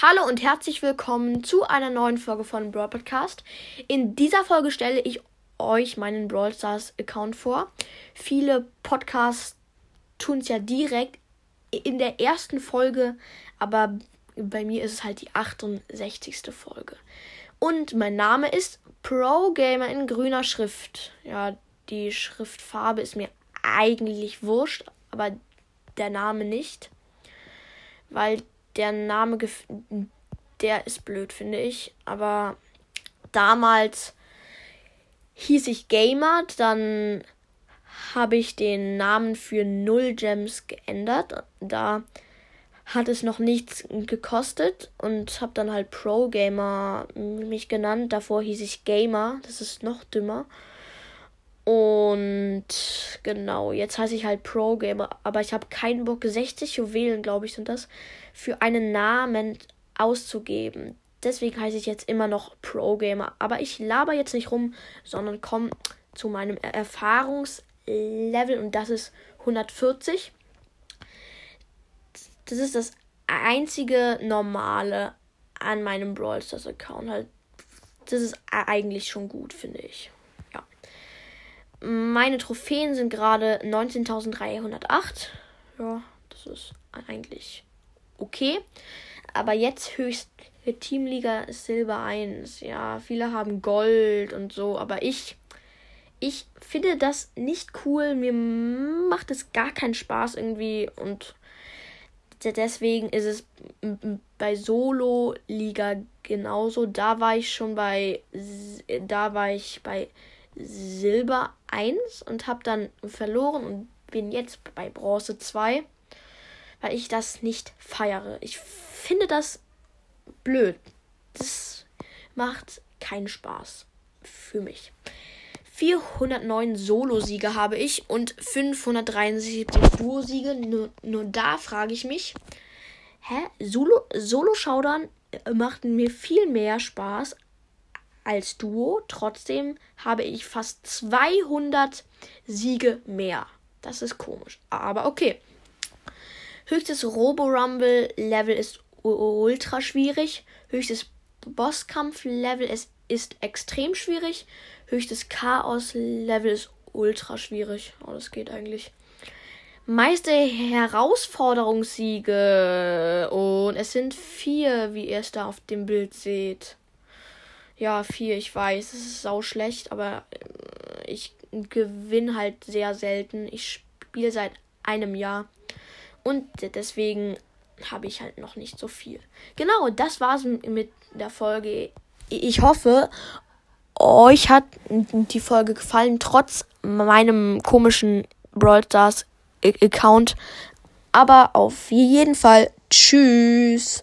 Hallo und herzlich willkommen zu einer neuen Folge von Brawl Podcast. In dieser Folge stelle ich euch meinen Brawl Stars Account vor. Viele Podcasts tun es ja direkt in der ersten Folge, aber bei mir ist es halt die 68. Folge. Und mein Name ist Pro Gamer in grüner Schrift. Ja, die Schriftfarbe ist mir eigentlich wurscht, aber der Name nicht. Weil der Name, der ist blöd, finde ich. Aber damals hieß ich Gamer, dann habe ich den Namen für Null Gems geändert. Da hat es noch nichts gekostet und habe dann halt Pro Gamer mich genannt. Davor hieß ich Gamer, das ist noch dümmer. Und genau, jetzt heiße ich halt Pro Gamer, aber ich habe keinen Bock, 60 Juwelen, glaube ich, sind das, für einen Namen auszugeben. Deswegen heiße ich jetzt immer noch Pro Gamer. Aber ich laber jetzt nicht rum, sondern komme zu meinem Erfahrungslevel und das ist 140. Das ist das einzige normale an meinem Brawl Stars Account. Halt, das ist eigentlich schon gut, finde ich. Meine Trophäen sind gerade 19.308. Ja, das ist eigentlich okay. Aber jetzt höchste Teamliga ist Silber 1. Ja, viele haben Gold und so, aber ich ich finde das nicht cool. Mir macht es gar keinen Spaß irgendwie und deswegen ist es bei Solo Liga genauso. Da war ich schon bei da war ich bei Silber 1 und habe dann verloren und bin jetzt bei Bronze 2, weil ich das nicht feiere. Ich finde das blöd. Das macht keinen Spaß für mich. 409 Solo-Siege habe ich und 573 Duo-Siege. Nur, nur da frage ich mich, hä? Solo-Schaudern Solo macht mir viel mehr Spaß als Duo. Trotzdem habe ich fast 200 Siege mehr. Das ist komisch. Aber okay. Höchstes Robo-Rumble-Level ist ultra schwierig. Höchstes Bosskampf-Level ist, ist extrem schwierig. Höchstes Chaos-Level ist ultra schwierig. Oh, das geht eigentlich. Meiste Herausforderungssiege. Und es sind vier, wie ihr es da auf dem Bild seht. Ja, vier, ich weiß, es ist sau schlecht, aber äh, ich gewinne halt sehr selten. Ich spiele seit einem Jahr. Und deswegen habe ich halt noch nicht so viel. Genau, das war's mit der Folge. Ich hoffe, euch hat die Folge gefallen, trotz meinem komischen Brawl Stars Account. Aber auf jeden Fall, tschüss.